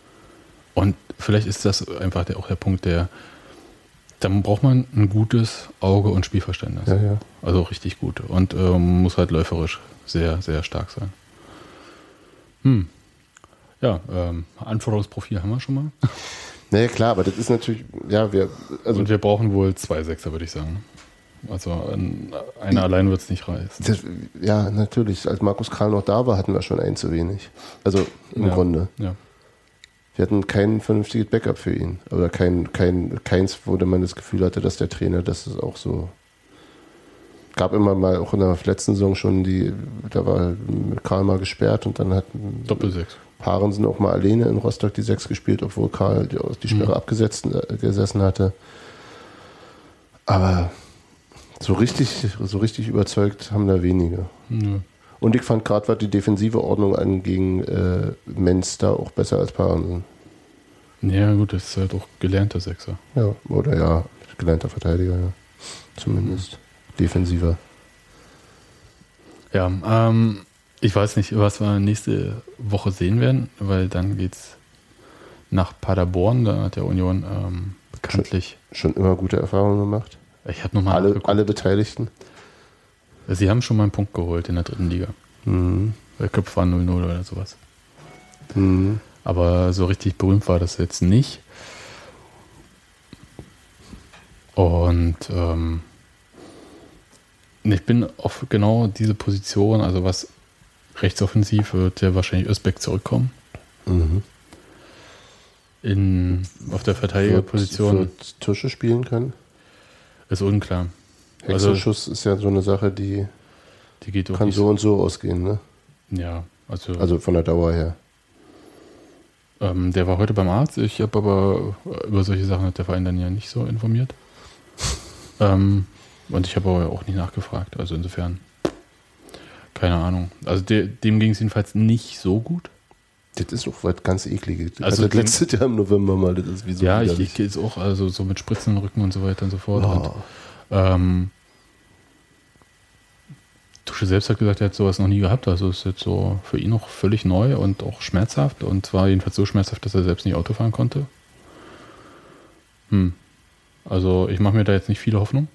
Und vielleicht ist das einfach der, auch der Punkt, der, dann braucht man ein gutes Auge und Spielverständnis. Ja, ja. Also richtig gut. Und ähm, muss halt läuferisch sehr, sehr stark sein. Hm. Ja, ähm, Anforderungsprofil haben wir schon mal. Naja, klar, aber das ist natürlich, ja, wir, also Und wir brauchen wohl zwei Sechser, würde ich sagen. Also ein, einer allein wird es nicht reißen. das, ja, natürlich, als Markus Kral noch da war, hatten wir schon einen zu wenig. Also im Ja. Grunde. Ja. Wir hatten kein vernünftiges Backup für ihn. Oder kein, kein, keins, wo man das Gefühl hatte, dass der Trainer das ist auch so. Gab immer mal, auch in der letzten Saison schon, die, da war Karl mal gesperrt und dann hat Doppelsechs. Paaren auch mal alleine in Rostock die Sechs gespielt, obwohl Karl die, die Sperre Mhm. abgesetzt äh, gesessen hatte. Aber so richtig, so richtig überzeugt haben da wenige. Nö. Und ich fand gerade, was die defensive Ordnung anging, äh, Menz da auch besser als Paaren. Ja, gut, das ist halt auch gelernter Sechser. Ja, oder ja, gelernter Verteidiger, ja. Zumindest. Defensiver. Ja, ähm, ich weiß nicht, was wir nächste Woche sehen werden, weil dann geht's nach Paderborn. Da hat der Union ähm, bekanntlich. Schon immer gute Erfahrungen gemacht. Ich habe nochmal Alle, alle Beteiligten. Sie haben schon mal einen Punkt geholt in der dritten Liga. Mhm. Der Köpf war 0-0 oder sowas. Mhm. Aber so richtig berühmt war das jetzt nicht. Und ähm, ich bin auf genau diese Position, also was rechtsoffensiv wird ja wahrscheinlich Özbeck zurückkommen. Mhm. In, auf der Verteidigerposition Wird Tusche spielen können. ist unklar. Also Hexenschuss ist ja so eine Sache, die die kann so und so ausgehen, ne? Ja, also, Also von der Dauer her. ähm, der war heute beim Arzt. Ich habe aber über solche Sachen hat der Verein dann ja nicht so informiert. ähm, und ich habe aber auch nicht nachgefragt. Also insofern, keine Ahnung. Also de, dem ging es jedenfalls nicht so gut. Das ist auch was ganz ekliges. Also also das letztes Jahr im November mal, das ist wie so ja, ich, ich gehe jetzt auch also so mit Spritzen im Rücken und so weiter und so fort. Und, Oh. ähm, Tusche selbst hat gesagt, er hat sowas noch nie gehabt. Also ist jetzt so für ihn noch völlig neu und auch schmerzhaft. Und zwar jedenfalls so schmerzhaft, dass er selbst nicht Auto fahren konnte. Hm. Also ich mache mir da jetzt nicht viele Hoffnung.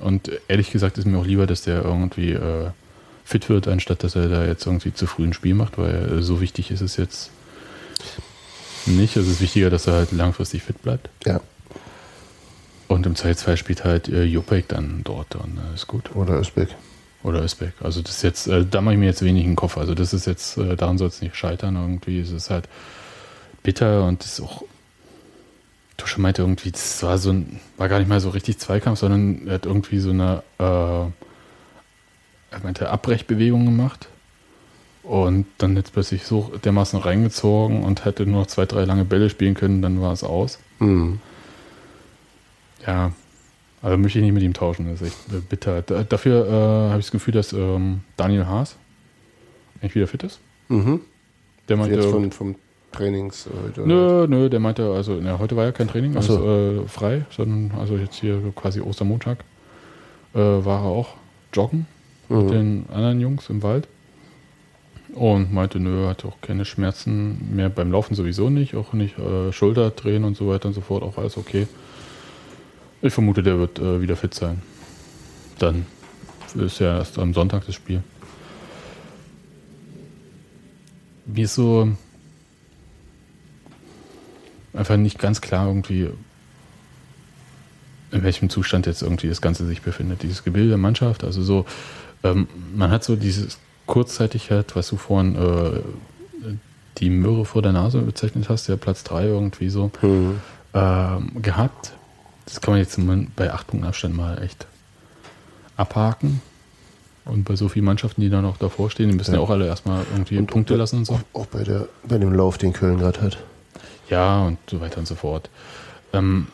Und ehrlich gesagt ist mir auch lieber, dass der irgendwie äh, fit wird, anstatt dass er da jetzt irgendwie zu früh ein Spiel macht, weil äh, so wichtig ist es jetzt nicht. Also es ist wichtiger, dass er halt langfristig fit bleibt. Ja, Und im Zweifelsfall spielt halt äh, Jopek dann dort und äh, ist gut. oder Özbeck. Oder Özbek. Also das ist jetzt, äh, da mache ich mir jetzt wenig in den Kopf. Also das ist jetzt, äh, daran soll es nicht scheitern irgendwie. Es ist halt bitter und ist auch. Tusche meinte irgendwie, das war so ein, war gar nicht mal so richtig Zweikampf, sondern er hat irgendwie so eine, äh, er meinte Abbrechbewegung gemacht und dann jetzt plötzlich so dermaßen reingezogen und hätte nur noch zwei, drei lange Bälle spielen können, dann war es aus. Mhm. Ja, also möchte ich nicht mit ihm tauschen, das ist echt bitter. Da, dafür äh, habe ich das Gefühl, dass ähm, Daniel Haas eigentlich wieder fit ist. Mhm. Der meinte, Jetzt von, vom Trainings heute. nö, nö, der meinte, also na, heute war ja kein Training, so. also äh, frei, sondern also jetzt hier quasi Ostermontag äh, war er auch joggen mit Mhm. den anderen Jungs im Wald. Und meinte, nö, hatte auch keine Schmerzen mehr beim Laufen sowieso nicht, auch nicht äh, Schulterdrehen und so weiter und so fort, auch alles okay. Ich vermute, der wird äh, wieder fit sein. Dann ist ja erst am Sonntag das Spiel. Mir ist so einfach nicht ganz klar irgendwie, in welchem Zustand jetzt irgendwie das Ganze sich befindet. Dieses Gebilde der Mannschaft, also so, ähm, man hat so dieses Kurzzeitigkeit, was du vorhin äh, die Möhre vor der Nase bezeichnet hast, ja Platz 3 irgendwie so, Mhm. ähm, gehabt. Das kann man jetzt bei 8 Punkten Abstand mal echt abhaken. Und bei so vielen Mannschaften, die da noch davor stehen, die müssen ja, Ja. auch alle erstmal irgendwie Und- Punkte lassen und so. Auch, auch bei, der, bei dem Lauf, den Köln gerade hat. Ja, und so weiter und so fort. Ähm,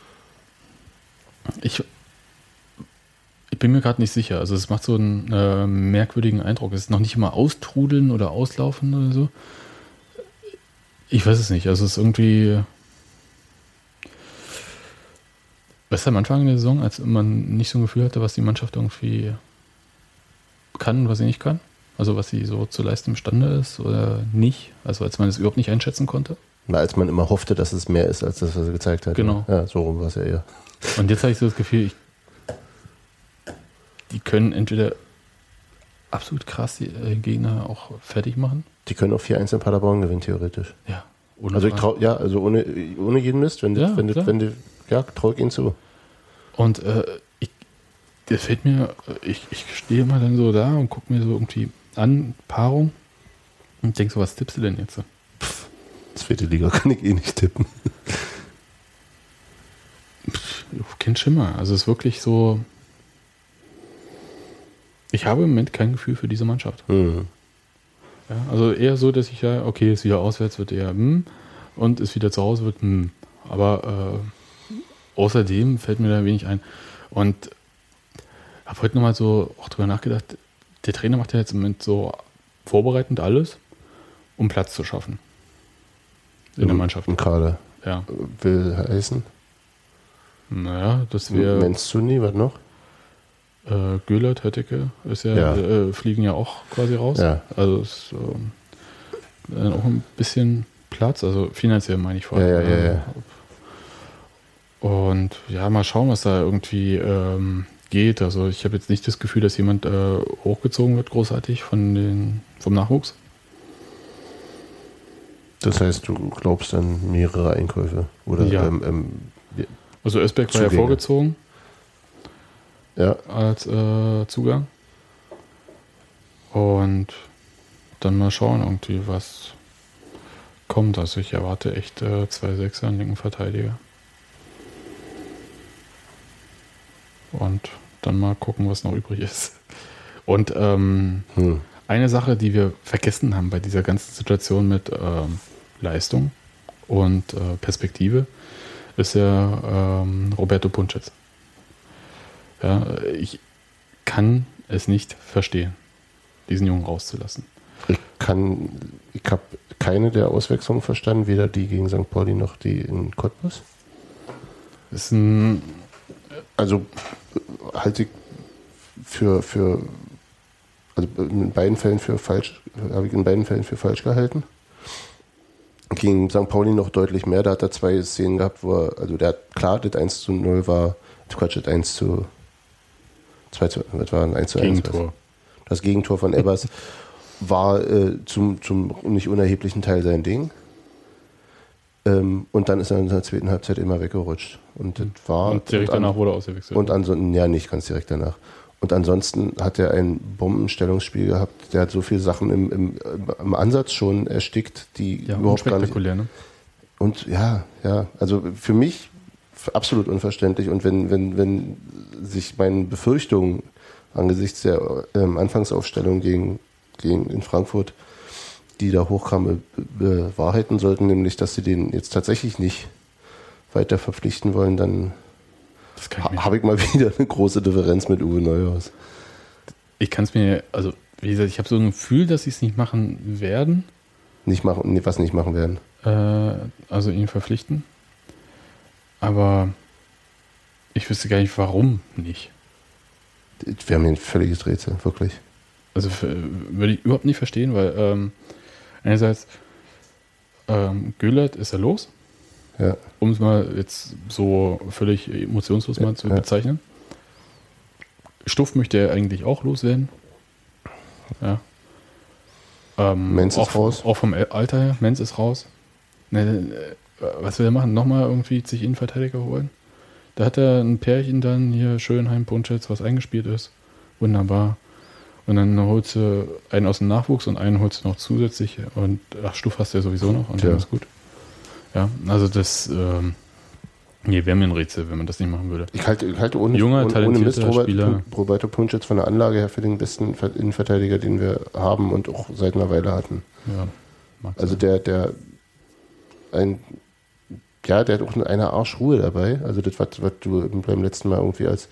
ich, ich bin mir gerade nicht sicher. Also es macht so einen äh, merkwürdigen Eindruck. Es ist noch nicht mal austrudeln oder auslaufen oder so. Ich weiß es nicht. Also es ist irgendwie besser am Anfang der Saison, als man nicht so ein Gefühl hatte, was die Mannschaft irgendwie kann und was sie nicht kann. Also was sie so zu leisten imstande ist oder nicht. Also als man es überhaupt nicht einschätzen konnte. Na, als man immer hoffte, dass es mehr ist, als das, was er gezeigt hat. Genau. Ja, so rum war es ja eher. Und jetzt habe ich so das Gefühl, ich, die können entweder absolut krass die äh, Gegner auch fertig machen. Die können auch 4-1 in Paderborn gewinnen, theoretisch. Ja. Also ich trau, ja, also ohne, ohne jeden Mist, wenn, Ja, du, wenn, du, klar. wenn du, ja, trau ich ihnen zu. Und äh, ich, das fällt mir, ich, ich stehe mal dann so da und gucke mir so irgendwie an, Paarung und denke so, was tippst du denn jetzt? Zweite Liga kann ich eh nicht tippen. Kein Schimmer. Also es ist wirklich so, ich habe im Moment kein Gefühl für diese Mannschaft. Hm. Ja, also eher so, dass ich ja, okay, ist wieder auswärts, wird eher hm, und ist wieder zu Hause, wird hm. Aber äh, außerdem fällt mir da wenig ein. Und habe heute nochmal so auch drüber nachgedacht, der Trainer macht ja jetzt im Moment so vorbereitend alles, um Platz zu schaffen. In der Mannschaft. Im Kader. Ja. Will heißen. Naja, das wäre Menzuni, was noch? äh, Göhlert, Hötteke, ist ja, Ja. Äh, fliegen ja auch quasi raus. Ja. Also ist ähm, dann auch ein bisschen Platz, also finanziell meine ich vor allem. ja, ja, ja. Und ja, mal schauen, was da irgendwie ähm, geht. Also ich habe jetzt nicht das Gefühl, dass jemand äh, hochgezogen wird, großartig von den, vom Nachwuchs. Das heißt, du glaubst an mehrere Einkäufe. Oder Ja. ähm, ähm, Also Özbeck war ja vorgezogen ja, als äh, Zugang. Und dann mal schauen, irgendwie, was kommt. Also ich erwarte echt äh, zwei Sechser, einen linken Verteidiger. Und dann mal gucken, was noch übrig ist. Und ähm, hm. eine Sache, die wir vergessen haben bei dieser ganzen Situation mit ähm, Leistung und äh, Perspektive, ist ja ähm, Roberto Punschitz. Ja, ich kann es nicht verstehen, diesen Jungen rauszulassen. ich kann, ich habe keine der Auswechslungen verstanden, weder die gegen St. Pauli noch die in Cottbus. Ist ein, Also äh, halte ich für, für also in beiden Fällen für falsch, habe ich in beiden Fällen für falsch gehalten. Gegen St. Pauli noch deutlich mehr, da hat er zwei Szenen gehabt, wo er, also der hat klar, das 1 zu 0 war, Quatsch, das 1 zu 2 zu, das war ein 1 zu 1. Gegentor. Das Gegentor von Ebbers war äh, zum, zum nicht unerheblichen Teil sein Ding. Ähm, und dann ist er in der zweiten Halbzeit immer weggerutscht. Und das war. Und direkt an- danach wurde er ausgewechselt. und ansonsten, ja, nicht ganz direkt danach. Und ansonsten hat er ein Bombenstellungsspiel gehabt. Der hat so viele Sachen im, im, im Ansatz schon erstickt, die ja, überhaupt gar nicht. ne? Und ja, ja, also für mich absolut unverständlich. Und wenn, wenn, wenn sich meinen Befürchtungen angesichts der ähm, Anfangsaufstellung gegen, gegen in Frankfurt, die da hochkamen, be- bewahrheiten sollten, nämlich dass sie den jetzt tatsächlich nicht weiter verpflichten wollen, dann habe ich mal wieder eine große Differenz mit Uwe Neuhaus. Ich kann es mir, also wie gesagt, ich habe so ein Gefühl, dass sie es nicht machen werden, Nicht machen, was nicht machen werden. äh, also ihn verpflichten. Aber ich wüsste gar nicht, warum nicht. Wäre mir ein völliges Rätsel, wirklich. Also für, würde ich überhaupt nicht verstehen, weil ähm, einerseits ähm, Göllert ist er los, Ja. um es mal jetzt so völlig emotionslos mal zu ja. bezeichnen. Stuff möchte er eigentlich auch loswerden. Ja. Ähm, Menz ist auch, raus. Auch vom Alter her. Menz ist raus. Ne, äh, was will er machen? Nochmal irgendwie sich Innenverteidiger holen? Da hat er ein Pärchen dann hier Schönheim, Punschitz, was eingespielt ist. Wunderbar. Und dann holst du einen aus dem Nachwuchs und einen holst du noch zusätzlich. Und ach, Stuff hast du ja sowieso noch und Tja. dann ist gut. Ja, also das ähm, nee, wäre mir ein Rätsel, wenn man das nicht machen würde. Ich halte, ich halte ohne, Junger, ohne, ohne Mist Robert, Spieler. Roberto Punschitz von der Anlage her für den besten Ver- Innenverteidiger, den wir haben und auch seit einer Weile hatten. Ja, Also sein. der, der ein ja, der hat auch eine Arschruhe dabei. Also das, was, was du beim letzten Mal irgendwie als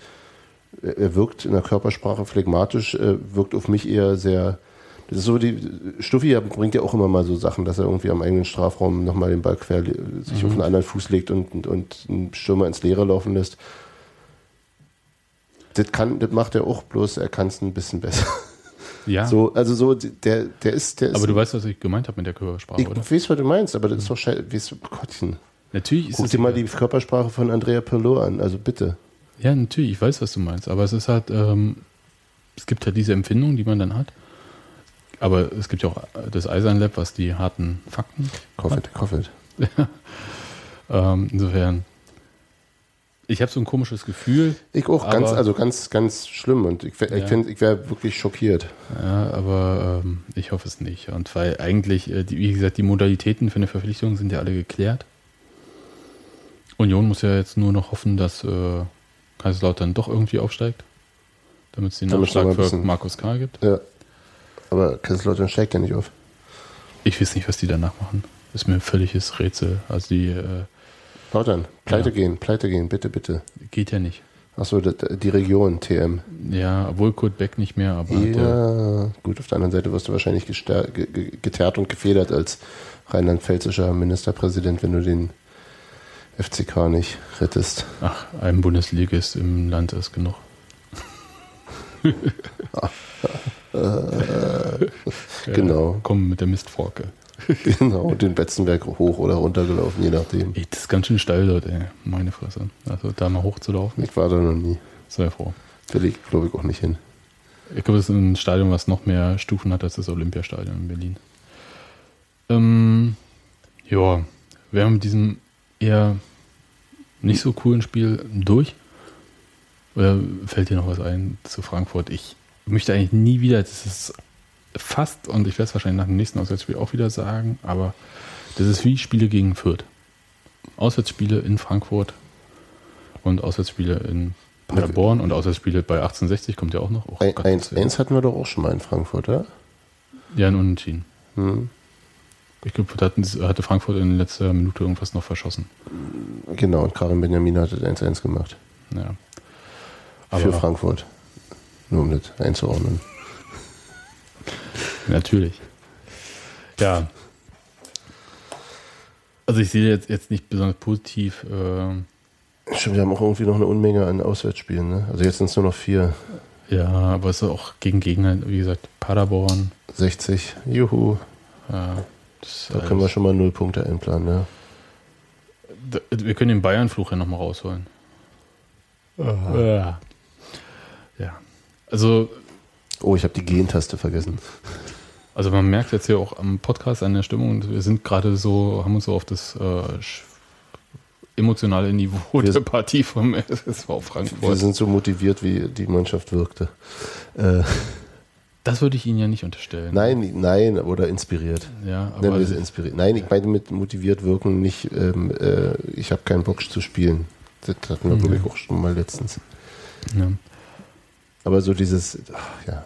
er wirkt in der Körpersprache phlegmatisch, wirkt auf mich eher sehr Das ist so, die Stuffi bringt ja auch immer mal so Sachen, dass er irgendwie am eigenen Strafraum nochmal den Ball quer sich auf einen anderen Fuß legt und, und, und einen Stürmer ins Leere laufen lässt. Das, kann, das macht er auch, bloß er kann es ein bisschen besser. Ja, So, also so, der, der ist, der ist. aber du weißt, was ich gemeint habe mit der Körpersprache, ich oder? weiß, was du meinst, aber das ist doch scheiße. Weißt du, Gottchen. Natürlich ist Guck dir mal die Körpersprache von Andrea Pirlo an, also bitte. Ja, natürlich, ich weiß, was du meinst. Aber es ist halt, ähm, es gibt halt diese Empfindung, die man dann hat. Aber es gibt ja auch das Eisern Lab, was die harten Fakten. Koffet, Koffet. Ähm, insofern, ich habe so ein komisches Gefühl, Ich auch, ganz, also ganz, ganz schlimm und ich, wär- ich, Ja. find, ich wäre wirklich schockiert. ja, aber ähm, ich hoffe es nicht. Und weil eigentlich, äh, die, wie gesagt, die Modalitäten für eine Verpflichtung sind ja alle geklärt. Union muss ja jetzt nur noch hoffen, dass äh, Kaiserslautern doch irgendwie aufsteigt, damit es den Nachschlag für Markus K. gibt. Ja. Aber Kaiserslautern steigt ja nicht auf. Ich weiß nicht, was die danach machen. Ist mir ein völliges Rätsel. Also die äh, Lautern, pleite Ja. gehen, pleite gehen, bitte, bitte. geht ja nicht. Achso, die Region, TM. Ja, obwohl Kurt Beck nicht mehr, aber Ja, gut, auf der anderen Seite wirst du wahrscheinlich geteert und gefedert als rheinland-pfälzischer Ministerpräsident, wenn du den FCK nicht rettest. ach, ein Bundesligist im Land ist genug. Genau. Komm mit der Mistforke. Genau, den Betzenberg hoch oder runter gelaufen, je nachdem. Ey, das ist ganz schön steil dort, ey. Meine Fresse. Also da mal hochzulaufen, Ich war da noch nie. sei froh. Will ich, glaube ich, auch nicht hin. Ich glaube, es ist ein Stadion, was noch mehr Stufen hat als das Olympiastadion in Berlin. Ähm, ja, wir haben mit diesem eher nicht so coolen Spiel durch. Oder fällt dir noch was ein zu Frankfurt? Ich möchte eigentlich nie wieder, das ist fast, und ich werde es wahrscheinlich nach dem nächsten Auswärtsspiel auch wieder sagen, aber das ist wie Spiele gegen Fürth. Auswärtsspiele in Frankfurt und Auswärtsspiele in Paderborn und Auswärtsspiele bei 1860 kommt ja auch noch. Oh, Ein- Gott, Eins, eins hatten wir doch auch schon mal in Frankfurt, oder? Ja, ein Unentschieden. Hm. Ich glaube, da hatte Frankfurt in letzter Minute irgendwas noch verschossen. Genau, und Karim Benjamin hat das 1-1 gemacht. Ja. für Aber Frankfurt. Nur um das einzuordnen. natürlich. Ja. Also ich sehe jetzt, jetzt nicht besonders positiv. Äh, Stimmt, wir haben auch irgendwie noch eine Unmenge an Auswärtsspielen. Ne? Also jetzt sind es nur noch vier. ja, aber es ist auch gegen Gegner, wie gesagt, Paderborn. 60. Juhu. Das Da können wir schon mal null Punkte einplanen. Ne? Da- Wir können den Bayern-Fluch ja nochmal rausholen. Ja. ja. Also, Oh, ich habe die Gen-Taste vergessen. also man merkt jetzt hier auch am Podcast an der Stimmung, und wir sind gerade so, haben uns so auf das äh, emotionale Niveau Wir- der Partie vom SSV Wir Frankfurt. sind so motiviert, wie die Mannschaft wirkte. Äh, Das würde ich Ihnen ja nicht unterstellen. nein, nein, oder inspiriert. Ja, Nennen aber wir sie inspiriert. Nein, ich meine mit motiviert wirken nicht, ähm, äh, ich habe keinen Bock zu spielen. Das hatten wir, Mhm. glaube ich, auch schon mal letztens. ja. Aber so dieses, ach, ja,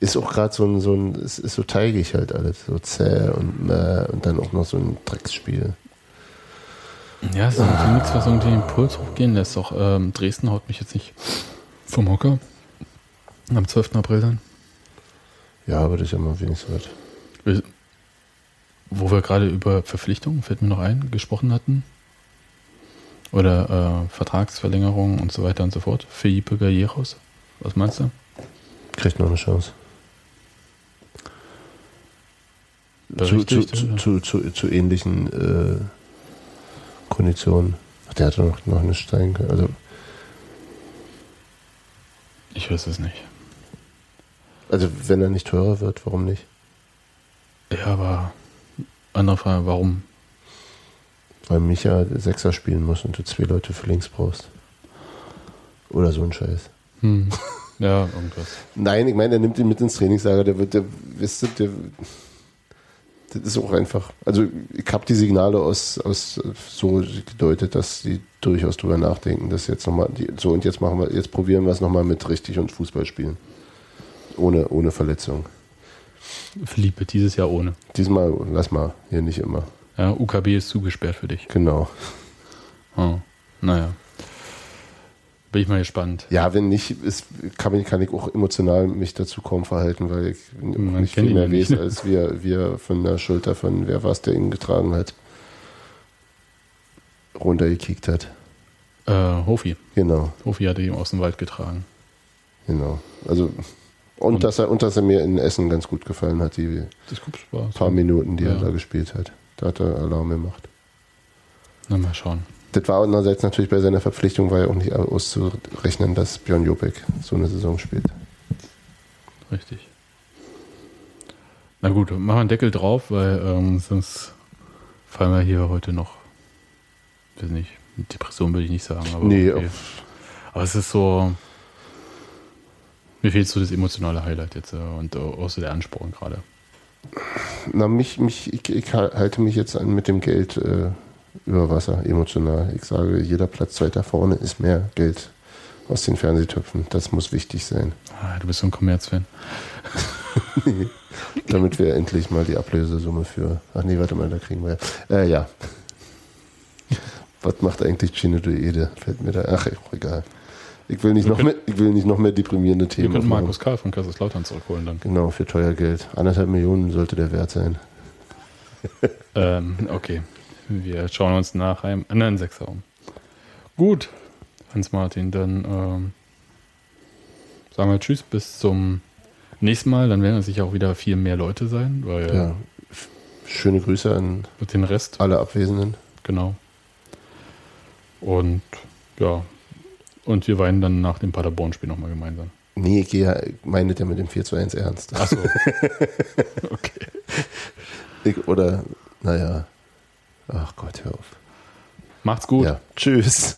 ist auch gerade so ein, so ein, es ist so teigig halt alles, so zäh und mäh und dann auch noch so ein Drecksspiel. Ja, es ist irgendwie nichts, was irgendwie den Puls hochgehen lässt. Auch ähm, Dresden haut mich jetzt nicht vom Hocker. Am 12. April dann. Ja, aber das ist ja mal wenigstens. Wir- Wo wir gerade über Verpflichtungen, fällt mir noch ein, gesprochen hatten. Oder äh, Vertragsverlängerung und so weiter und so fort. Felipe Galleros. Was meinst du? Kriegt noch eine Chance. Zu, zu, zu, zu, zu, ähnlichen äh, Konditionen. Ach, der hatte noch, noch eine Stein. Also, Ich weiß es nicht. also, wenn er nicht teurer wird, warum nicht? Ja, aber andere Frage, warum? Weil Micha Sechser spielen muss und du zwei Leute für links brauchst. Oder so ein Scheiß. Hm. Ja, irgendwas. Nein, ich meine, der nimmt ihn mit ins Trainingslager. Der wird, der, wisst ihr, der, das ist auch einfach. Also, ich habe die Signale aus, aus so gedeutet, dass die durchaus drüber nachdenken, dass jetzt nochmal, so und jetzt machen wir, jetzt probieren wir es nochmal mit richtig und Fußball spielen. Ohne, ohne Verletzung. Felipe, dieses Jahr ohne. Diesmal lass mal, hier nicht immer. Ja, UKB ist zugesperrt für dich. Genau. Oh, naja. Bin ich mal gespannt. Ja, wenn nicht, ist, kann, ich, kann ich auch emotional mich dazu kaum verhalten, weil ich Man nicht viel mehr weiß, als wir, wir von der Schulter von wer war es, der ihn getragen hat, runtergekickt hat. Äh, Hofi. Genau, Hofi hatte ihn aus dem Wald getragen. genau. Also und, dass er und dass er mir in Essen ganz gut gefallen hat, die paar Minuten, die er Ja. da gespielt hat. Da hat er Alarm gemacht. Na, mal schauen. Das war andererseits natürlich bei seiner Verpflichtung war ja auch nicht auszurechnen, dass Björn Jopek so eine Saison spielt. Richtig. Na gut, machen wir einen Deckel drauf, weil ähm, sonst fallen wir hier heute noch, weiß nicht, Depression würde ich nicht sagen, aber, Nee, okay. aber es ist so, mir fehlt so das emotionale Highlight jetzt äh, und äh, auch so der Ansporn gerade. Na, mich, mich, ich, ich halte mich jetzt an mit dem Geld äh, über Wasser, emotional. Ich sage, jeder Platz weiter vorne ist mehr Geld aus den Fernsehtöpfen. Das muss wichtig sein, Ah, du bist so ein Kommerzfan. damit wir endlich mal die Ablösesumme für. Ach nee, warte mal, da kriegen wir. Äh, ja. Was macht eigentlich Chine Duede? Fällt mir da. Ach, egal. Ich will nicht, noch, mehr, ich will nicht noch mehr deprimierende Wir Themen. könnten aufmachen. Markus Karl von Kaiserslautern zurückholen dann. Genau, für teuer Geld. Anderthalb Millionen sollte der Wert sein. Ähm, okay, wir schauen uns nach einem anderen Sechser um. Gut, Hans-Martin, dann ähm, sagen wir Tschüss, bis zum nächsten Mal. Dann werden es sicher auch wieder viel mehr Leute sein, weil Ja. Schöne Grüße an den Rest, alle Abwesenden. genau. Und ja, und wir weinen dann nach dem Paderborn-Spiel nochmal gemeinsam. Nee, ich gehe, ich meine der mit dem 4 zu 1 ernst. Achso. okay. Ich, oder, naja. Ach Gott, hör auf. Macht's gut. Ja. Tschüss.